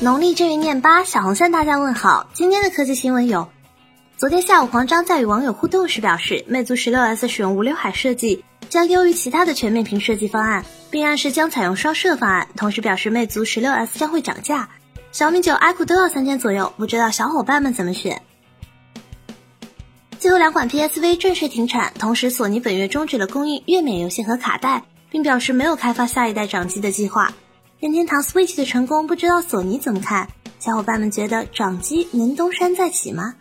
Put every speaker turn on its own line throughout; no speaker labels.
农历正月廿八，小红向大家问好。今天的科技新闻有：昨天下午，黄章在与网友互动时表示，魅族十六 S 使用无刘海设计将优于其他的全面屏设计方案，并暗示将采用双摄方案。同时表示，魅族十六 S 将会涨价，小米九、iQOO 都要三千左右，不知道小伙伴们怎么选。最后两款 PSV 正式停产，同时索尼本月终止了供应月免游戏和卡带，并表示没有开发下一代掌机的计划。任天堂 Switch 的成功，不知道索尼怎么看？小伙伴们觉得掌机能东山再起吗？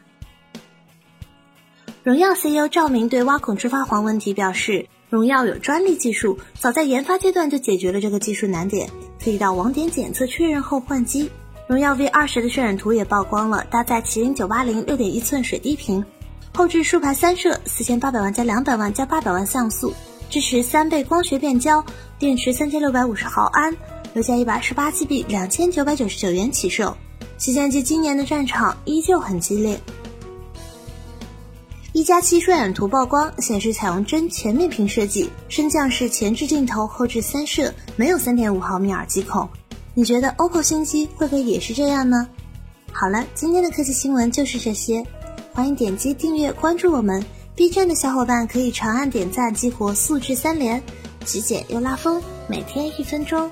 荣耀 CEO 赵明对挖孔触发黄问题表示，荣耀有专利技术，早在研发阶段就解决了这个技术难点，可以到网点检测确认后换机。荣耀 V 二十的渲染图也曝光了，搭载麒麟九八零六点一寸水滴屏，后置竖排三摄，四千八百万加两百万加八百万像素，支持三倍光学变焦，电池三千六百五十毫安。留下一百十八 GB，两千九百九十九元起售。旗舰机今年的战场依旧很激烈。一加七渲染图曝光，显示采用真全面屏设计，升降式前置镜头，后置三摄，没有三点五毫米耳机孔。你觉得 OPPO 新机会不会也是这样呢？好了，今天的科技新闻就是这些，欢迎点击订阅关注我们。B 站的小伙伴可以长按点赞激活素质三连，极简又拉风，每天一分钟。